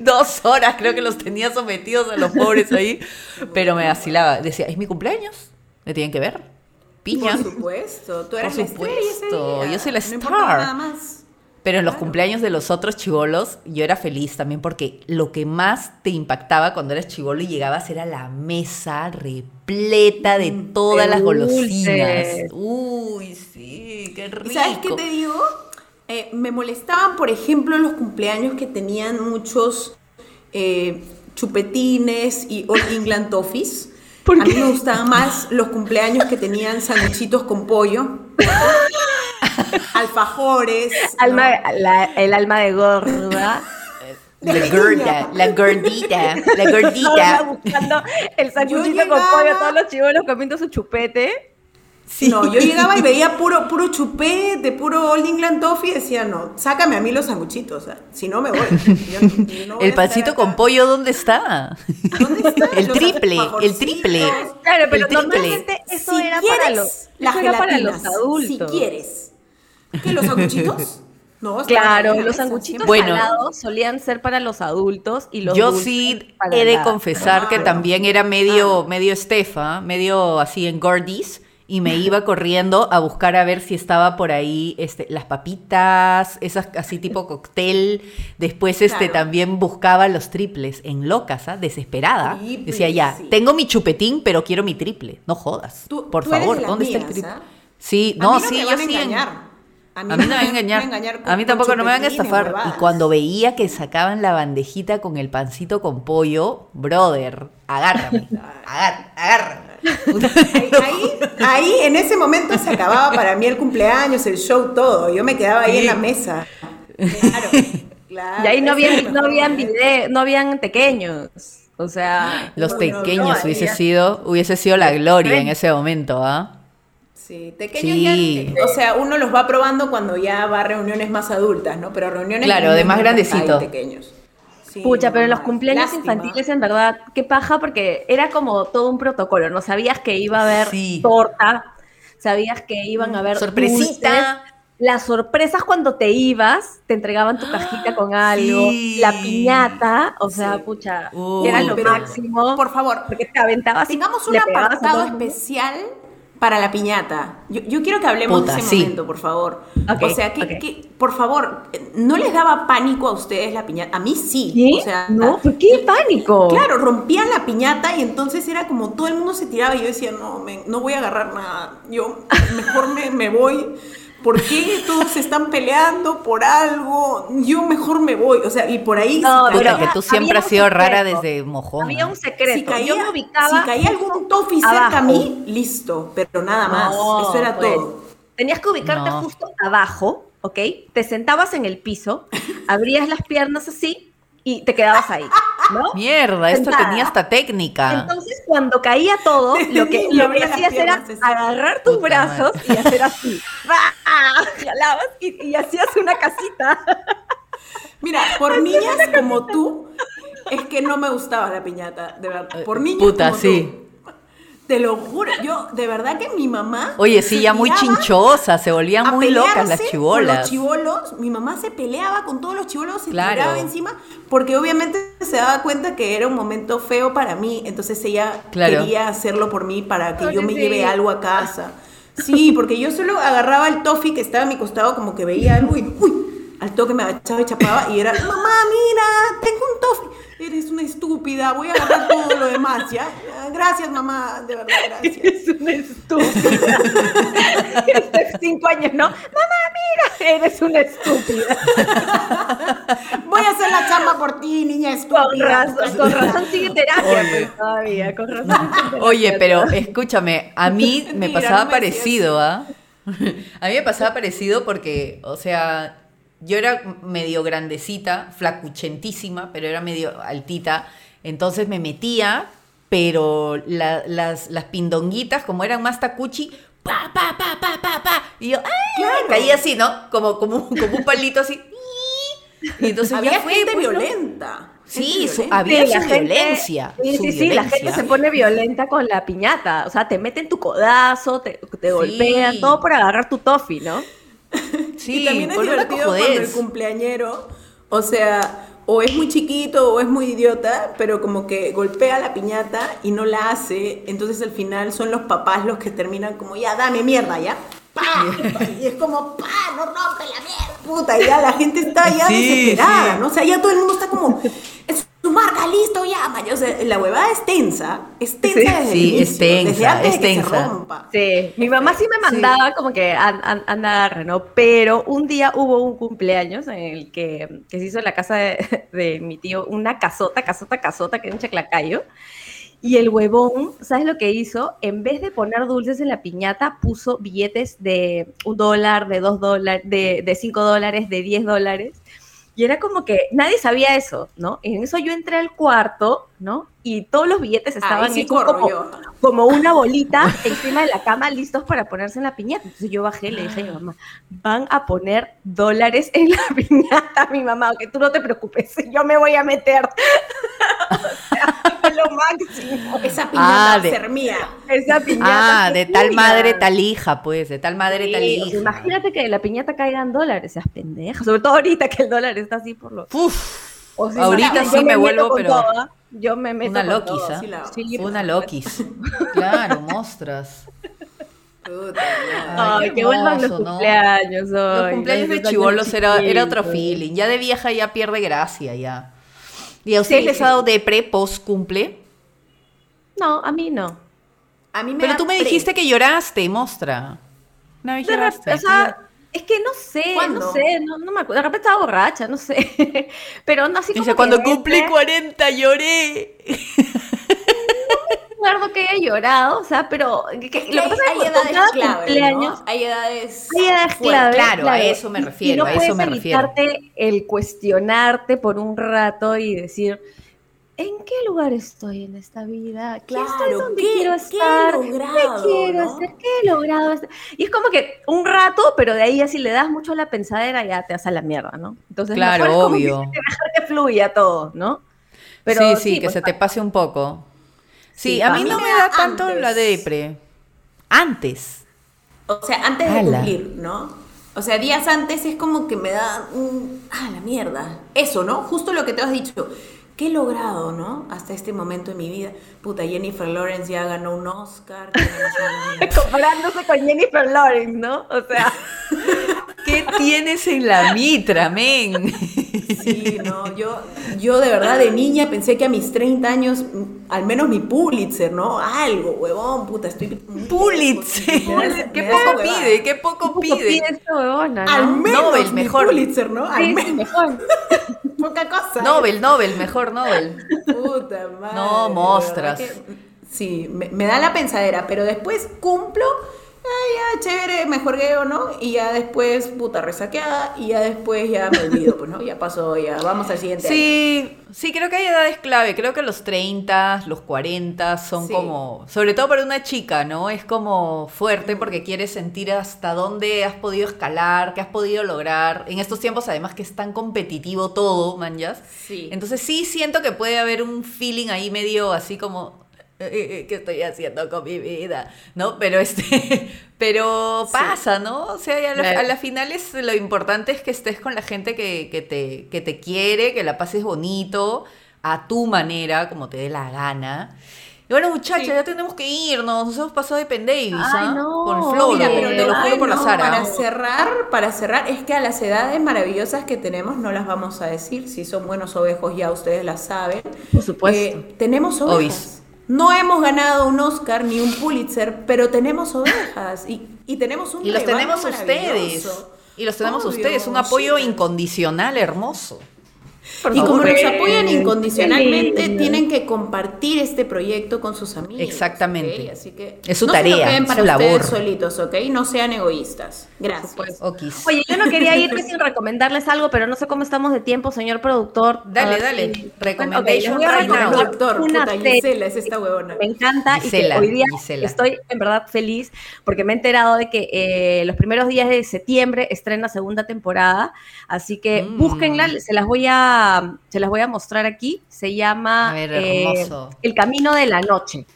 Dos horas creo que los tenía sometidos a los pobres ahí. Pero me vacilaba. Decía, es mi cumpleaños, me tienen que ver. Piña. Por supuesto. Tú eres Por la estrella supuesto, día. yo soy la No star. nada más. Pero en los Claro. cumpleaños de los otros chivolos, yo era feliz también porque lo que más te impactaba cuando eras chivolo y llegabas era la mesa repleta de todas de las golosinas. Uy, sí, qué rico. ¿Y sabes qué te digo? Eh, me molestaban, por ejemplo, los cumpleaños que tenían muchos eh, chupetines y All England Toffees. A mí me gustaban más los cumpleaños que tenían sanguchitos con pollo, [laughs] [laughs] alfajores. Alma, ¿no? la- el alma de gorda. [laughs] La gorda, la gordita, la gordita. buscando el sanguchito con pollo, todos los chivolos comiendo su chupete. No, yo llegaba y veía puro, puro chupete, puro All England Toffee y decía, no, sácame a mí los sanguchitos, o sea, si no me voy. [laughs] Yo no- yo no voy El pancito con pollo, ¿dónde está? ¿Dónde está? El Los triple, el triple. Claro, pero El triple. normalmente eso Si era quieres, para los, la eso era para los adultos. Si quieres. ¿Qué, los sanguchitos? [laughs] No, Claro, los sanguchitos. Bueno. salados solían ser para los adultos y los Yo sí para he de la- confesar que también era medio, medio estefa, medio así en gordis. y me iba [laughs] corriendo a buscar a ver si estaba por ahí este, las papitas, esas así tipo cóctel. Después este, Claro. también buscaba los triples en locas, ¿ah? desesperada. Triple, Decía, ya, sí. tengo mi chupetín, pero quiero mi triple. No jodas. Tú- por tú eres favor, de las ¿dónde está el triple? ¿ah? Sí, A no, mí sí, me yo sí. A engañar. Mí no me van a engañar. con- a mí tampoco no me van a estafar. Y cuando veía que sacaban la bandejita con el pancito con pollo, brother, agárrame. [laughs] agar- agárrame. Ahí, [laughs] ahí, ahí, en ese momento se acababa para mí el cumpleaños, el show, todo. Yo me quedaba ahí Sí. en la mesa. Claro, claro. Y ahí no habían, no habían video, no habían pequeños. O sea, Los No, pequeños no, hubiese sido, hubiese sido la gloria en ese momento, ¿ah? Sí, pequeños Sí. ya, o sea, uno los va probando cuando ya va a reuniones más adultas, ¿no? Pero reuniones Claro, de más grandecito. pequeños. Sí, Pucha, pero en los cumpleaños lástima. infantiles en verdad, qué paja, porque era como todo un protocolo, ¿no? Sabías que iba a haber Sí. torta, sabías que iban a haber dulces. Sorpresita. Las sorpresas cuando te ibas, te entregaban tu cajita con [gasps] algo, Sí. la piñata, o sea, Sí. pucha, Uy, era lo pero, máximo. Por favor, porque te aventabas tengamos un apartado especial para la piñata. Yo, yo quiero que hablemos Puta, de ese sí. momento, por favor. O sea, que, que, por favor, ¿no les daba pánico a ustedes la piñata? A mí sí. ¿Qué? O sea, no, ¿por qué pánico? Claro, rompían la piñata y entonces era como todo el mundo se tiraba y yo decía, no, men, no voy a agarrar nada. Yo mejor me, me voy. ¿Por qué todos se están peleando por algo? Yo mejor me voy. O sea, y por ahí... No, si pero que tú siempre había has un sido rara secreto. desde mojón. Había un secreto. si caía, Yo me ubicaba. si caía algún toffee cerca a abajo. mí, listo, pero nada más. No, Eso era pues, todo. Tenías que ubicarte No. justo abajo, ¿ok? Te sentabas en el piso, abrías las piernas así y te quedabas ahí, ¿no? Mierda, esto Sentada. tenía hasta técnica. Entonces, cuando caía todo, [laughs] lo que, Y lo que hacías era agarrar tus Puta brazos y hacer así. ¡Ah! Jalabas y, y hacías una casita. Mira, por niñas como tú, es que no me gustaba la piñata, de verdad. Por niñas Puta, como sí. tú. Te lo juro, yo, de verdad que mi mamá... Oye, sí, ya muy chinchosa, se volvían muy locas las Con chivolas. los chivolos, mi mamá se peleaba con todos los chivolos, se Claro. tiraba encima, porque obviamente se daba cuenta que era un momento feo para mí, entonces ella Claro. quería hacerlo por mí para que yo me Sí. lleve algo a casa. Sí, porque yo solo agarraba el toffee que estaba a mi costado, como que veía algo y uy, al toque me agachaba y chapaba y era, mamá, mira, tengo un toffee. Una estúpida, voy a agarrar todo lo demás, ¿ya? Gracias, mamá, de verdad, gracias. Eres una estúpida. [laughs] Cinco años, ¿no? Mamá, mira, eres una estúpida. Voy a hacer la chamba por ti, niña Con estúpida. razón, con razón sigue terapia Oye. pues, todavía, con razón. sigue terapia. Oye, pero escúchame, a mí me pasaba no me decías parecido, ¿ah? [laughs] A mí me pasaba parecido porque, o sea, yo era medio grandecita, flacuchentísima, pero era medio altita. Entonces me metía, pero la- las, las pindonguitas, como eran más tacuchi, pa, pa, pa, pa, pa, pa. Y yo, ¡ay! Caía así, ¿no? Como, como, como un palito así. Y entonces Había fue, gente pues, violenta. Sí, su- había Sí, su la gente- violencia. Sí, su sí, sí, la gente se pone violenta con la piñata. O sea, te meten tu codazo, te, te golpean, todo por agarrar tu toffee, ¿no? [laughs] Sí, y también es divertido cuando el cumpleañero, o sea, o es muy chiquito o es muy idiota, pero como que golpea la piñata y no la hace, entonces al final son los papás los que terminan como, ya, dame mierda, ¿ya? ¡Pa! Y es como, ¡pa! ¡No rompe la mierda! Puta, y ya la gente está ya Sí, desesperada, sí. ¿no? O sea, ya todo el mundo está como, es [laughs] su marca, listo, ya, man". O sea, la huevada es tensa, es tensa Sí. desde el Sí, es tensa, desde antes es de que se rompa. Sí, mi mamá sí me mandaba como que agarre, ¿no? Pero un día hubo un cumpleaños en el que, que se hizo en la casa de, [laughs] de mi tío una casota, casota, casota, que era un chaclacayo. Y el huevón, ¿sabes lo que hizo? En vez de poner dulces en la piñata, puso billetes de un dólar, de dos dólares, de, de cinco dólares, de diez dólares. Y era como que nadie sabía eso, ¿no? En eso yo entré al cuarto, ¿no? Y todos los billetes estaban Ahí sí corro como, yo. como una bolita [laughs] encima de la cama listos para ponerse en la piñata. Entonces yo bajé y le dije a mi mamá, van a poner dólares en la [laughs] piñata, mi mamá, que tú no te preocupes, [laughs] yo me voy a meter. o sea, fue lo máximo. Esa piñata Ah, va a de- ser mía. Esa piñata. Ah, de tal madre, tal hija, pues, de tal madre, Sí, tal o sea, hija. imagínate que la piñata caiga en dólares, seas pendeja. Sobre todo ahorita que el dólar está así por los. Uf, O Ahorita sí me vuelvo, pero todo. Yo me meto una loquis. ¿ah? Sí, la- Sí, fue por una loquis. [laughs] Claro, mostras. Puta. Ay, qué que vuelvan los ¿no? cumpleaños. Los ay, cumpleaños de los chivolos era, era otro feeling. Ya de vieja ya pierde gracia, ya. ¿Y a ustedes Sí. les ha dado depre post cumple? No, a mí no. A mí me Pero tú me pre- dijiste que lloraste, mostra. De rep- lloraste. o sea, es que no sé, ¿Cuándo? no sé, no, no me acuerdo. De repente estaba borracha, no sé. [laughs] Pero no así como Dice, que cuando cumplí repente 40 lloré. recuerdo que haya llorado, o sea, pero que- que- Es que lo que hay, pasa es hay que con edades clave, ¿no? Hay edades Hay edades clave, claro, a eso me refiero, y no a eso me refiero. el cuestionarte por un rato y decir, ¿en qué lugar estoy en esta vida? ¿Qué estoy Claro, donde ¿qué- quiero qué he estar? logrado, quiero no? hacer? ¿Qué he logrado hacer? Y es como que un rato, pero de ahí así le das mucho a la pensadera ya te vas a la mierda, ¿no? Entonces, Claro, mejor es como que obvio. [laughs] dejar que fluya todo, ¿no? sí, sí, que pues, se te pase un poco. Sí, Sí, a mí mí no me da tanto la depre. Antes. O sea, antes de cumplir, ¿no? O sea, días antes es como que me da un... Ah, la mierda. Eso, ¿no? Justo lo que te has dicho. ¿Qué he logrado, no? Hasta este momento en mi vida. Puta, Jennifer Lawrence ya ganó un Oscar. [laughs] comparándose con Jennifer Lawrence, ¿no? O sea, [laughs] ¿Qué tienes en la mitra, men? Sí, no, yo, yo de verdad de niña pensé que a mis 30 años, mm, al menos mi Pulitzer, ¿no? Algo, huevón, puta, estoy... Pulitzer. lejos, me da- ¿Qué poco huevada. pide? ¿Qué poco ¿cómo pide? pide esta huevona, no? Al menos Nobel, mi mejor. Pulitzer, ¿no? Al Sí, menos, mejor. [laughs] poca cosa. Nobel, Nobel, mejor Nobel. Puta madre. No, mostras. que, sí, me, me da la pensadera, pero después cumplo, ah, ya, chévere, me juegueo, ¿no? Y ya después, puta, resaqueada, y ya después ya me olvido, pues, ¿no? Ya pasó, ya, vamos al siguiente año. Sí, sí, creo que hay edades clave. Creo que los 30, los 40 son Sí. como, sobre todo para una chica, ¿no? Es como fuerte porque quieres sentir hasta dónde has podido escalar, qué has podido lograr. En estos tiempos, además, que es tan competitivo todo, manjas. Sí. Entonces sí siento que puede haber un feeling ahí medio así como "Eh, eh, [laughs] ¿qué estoy haciendo con mi vida? ¿No? Pero este [laughs] pero Sí. pasa, ¿no? O sea, a la, Claro. a la final es lo importante es que estés con la gente que, que te, que te quiere, que la pases bonito, a tu manera, como te dé la gana. Y bueno, muchachos, Sí. ya tenemos que irnos. Nos hemos pasado de pendavis, ¿ah? no. Con Mira, pero te lo juro por la no, Sara. Para cerrar, para cerrar, es que a las edades maravillosas que tenemos no las vamos a decir. Si son buenos ovejos, ya ustedes las saben. Por supuesto. Eh, tenemos ovejas. Obis. No hemos ganado un Oscar ni un Pulitzer, pero tenemos ovejas y, y tenemos un Y los tenemos ustedes. Y los tenemos Obvio, ustedes. Un apoyo incondicional hermoso. Por Y como nos apoyan incondicionalmente, tienen que compartir este proyecto con sus amigos. Exactamente. Así que Es su no se lo tarea, queden es para su labor. solitos, ¿ok? No sean egoístas. Gracias. Oye, yo no quería irme sin recomendarles algo, pero no sé cómo estamos de tiempo, señor productor. Dale, A ver dale. si- Recommendation Ok, les voy a right now. recomendar Doctor, una puta, serie Gisela es esta huevona. Me encanta Gisela, y que hoy día Gisela. estoy en verdad feliz porque me he enterado de que eh, los primeros días de septiembre estrena segunda temporada, así que Mm. búsquenla, se las voy a se las voy a mostrar aquí. Se llama ver, eh. El Camino de la Noche.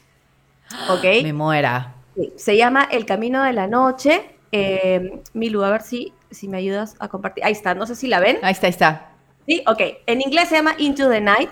¿Ok? [gasps] Me muera. Sí, se llama El Camino de la Noche. Eh, Milu, a ver si, si me ayudas a compartir. Ahí está, no sé si la ven. Ahí está, ahí está. Sí, ok. En inglés se llama Into the Night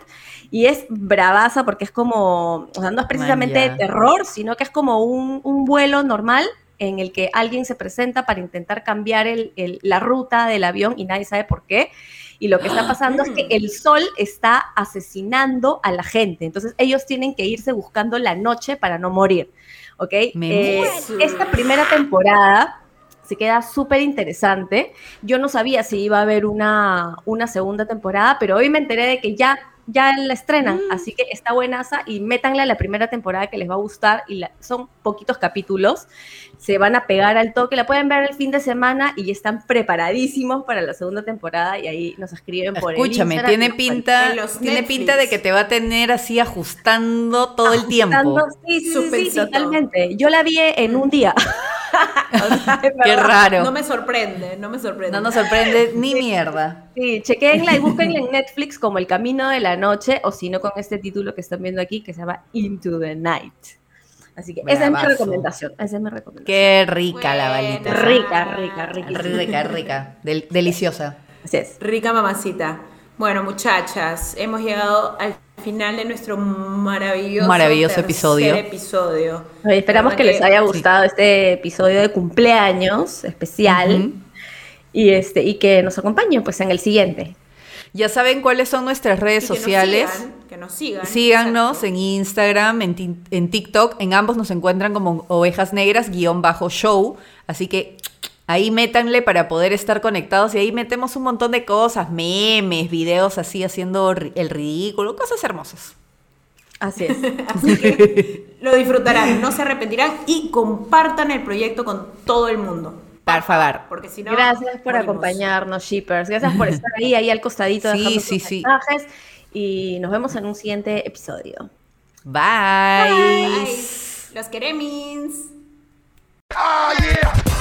y es bravaza porque es como, o sea, no es precisamente Man, de ya. terror, sino que es como un, un vuelo normal en el que alguien se presenta para intentar cambiar el- el- la ruta del avión y nadie sabe por qué. Y lo que está pasando es que el sol está asesinando a la gente. Entonces ellos tienen que irse buscando la noche para no morir. ¿Ok? Me Eh, esta primera temporada se queda súper interesante. Yo no sabía si iba a haber una, una segunda temporada, pero hoy me enteré de que ya, ya la estrenan, así que está buenaza y métanla a la primera temporada que les va a gustar y la- son poquitos capítulos, se van a pegar al toque, la pueden ver el fin de semana y ya están preparadísimos para la segunda temporada y ahí nos escriben por el Escúchame, tiene pinta, tiene Netflix. pinta de que te va a tener así ajustando todo el tiempo. Ajustando- Sí, sí, sí, totalmente. Yo la vi en un día. [laughs] O sea, en Qué verdad. raro. No me sorprende, no me sorprende. No nos sorprende ni mierda. Sí, chequenla y búsquenla en Netflix como El Camino de la Noche o si no con este título que están viendo aquí que se llama Into the Night. Así que esa es mi recomendación. Esa es mi recomendación. Qué rica la balita. Rica, rica, rica. Rica, rica. Del- deliciosa. Así es. Rica mamacita. Bueno, muchachas, hemos llegado al final de nuestro maravilloso, Maravilloso episodio. episodio. Oye, esperamos que les haya gustado este episodio de cumpleaños especial y este y que nos acompañen pues en el siguiente. Ya saben cuáles son nuestras redes Y que nos sociales. sigan, que nos sigan. Síganos exacto. en Instagram, en, en TikTok. En ambos nos encuentran como ovejas negras guion bajo show. Así que ahí métanle para poder estar conectados. Y ahí metemos un montón de cosas, memes, videos así haciendo ri- el ridículo, cosas hermosas. Así [laughs] es. Así que lo disfrutarán, no se arrepentirán y compartan el proyecto con todo el mundo. Por favor. Porque si no. Gracias por morimos. acompañarnos, shippers. Gracias por estar ahí, ahí al costadito Sí, dejando sí, sus sí. mensajes. Y nos vemos en un siguiente episodio. Bye. Bye. Los queremos. Oh yeah!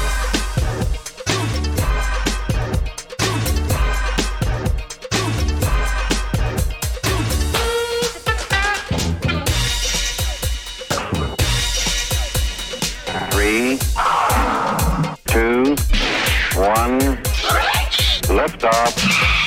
Stop.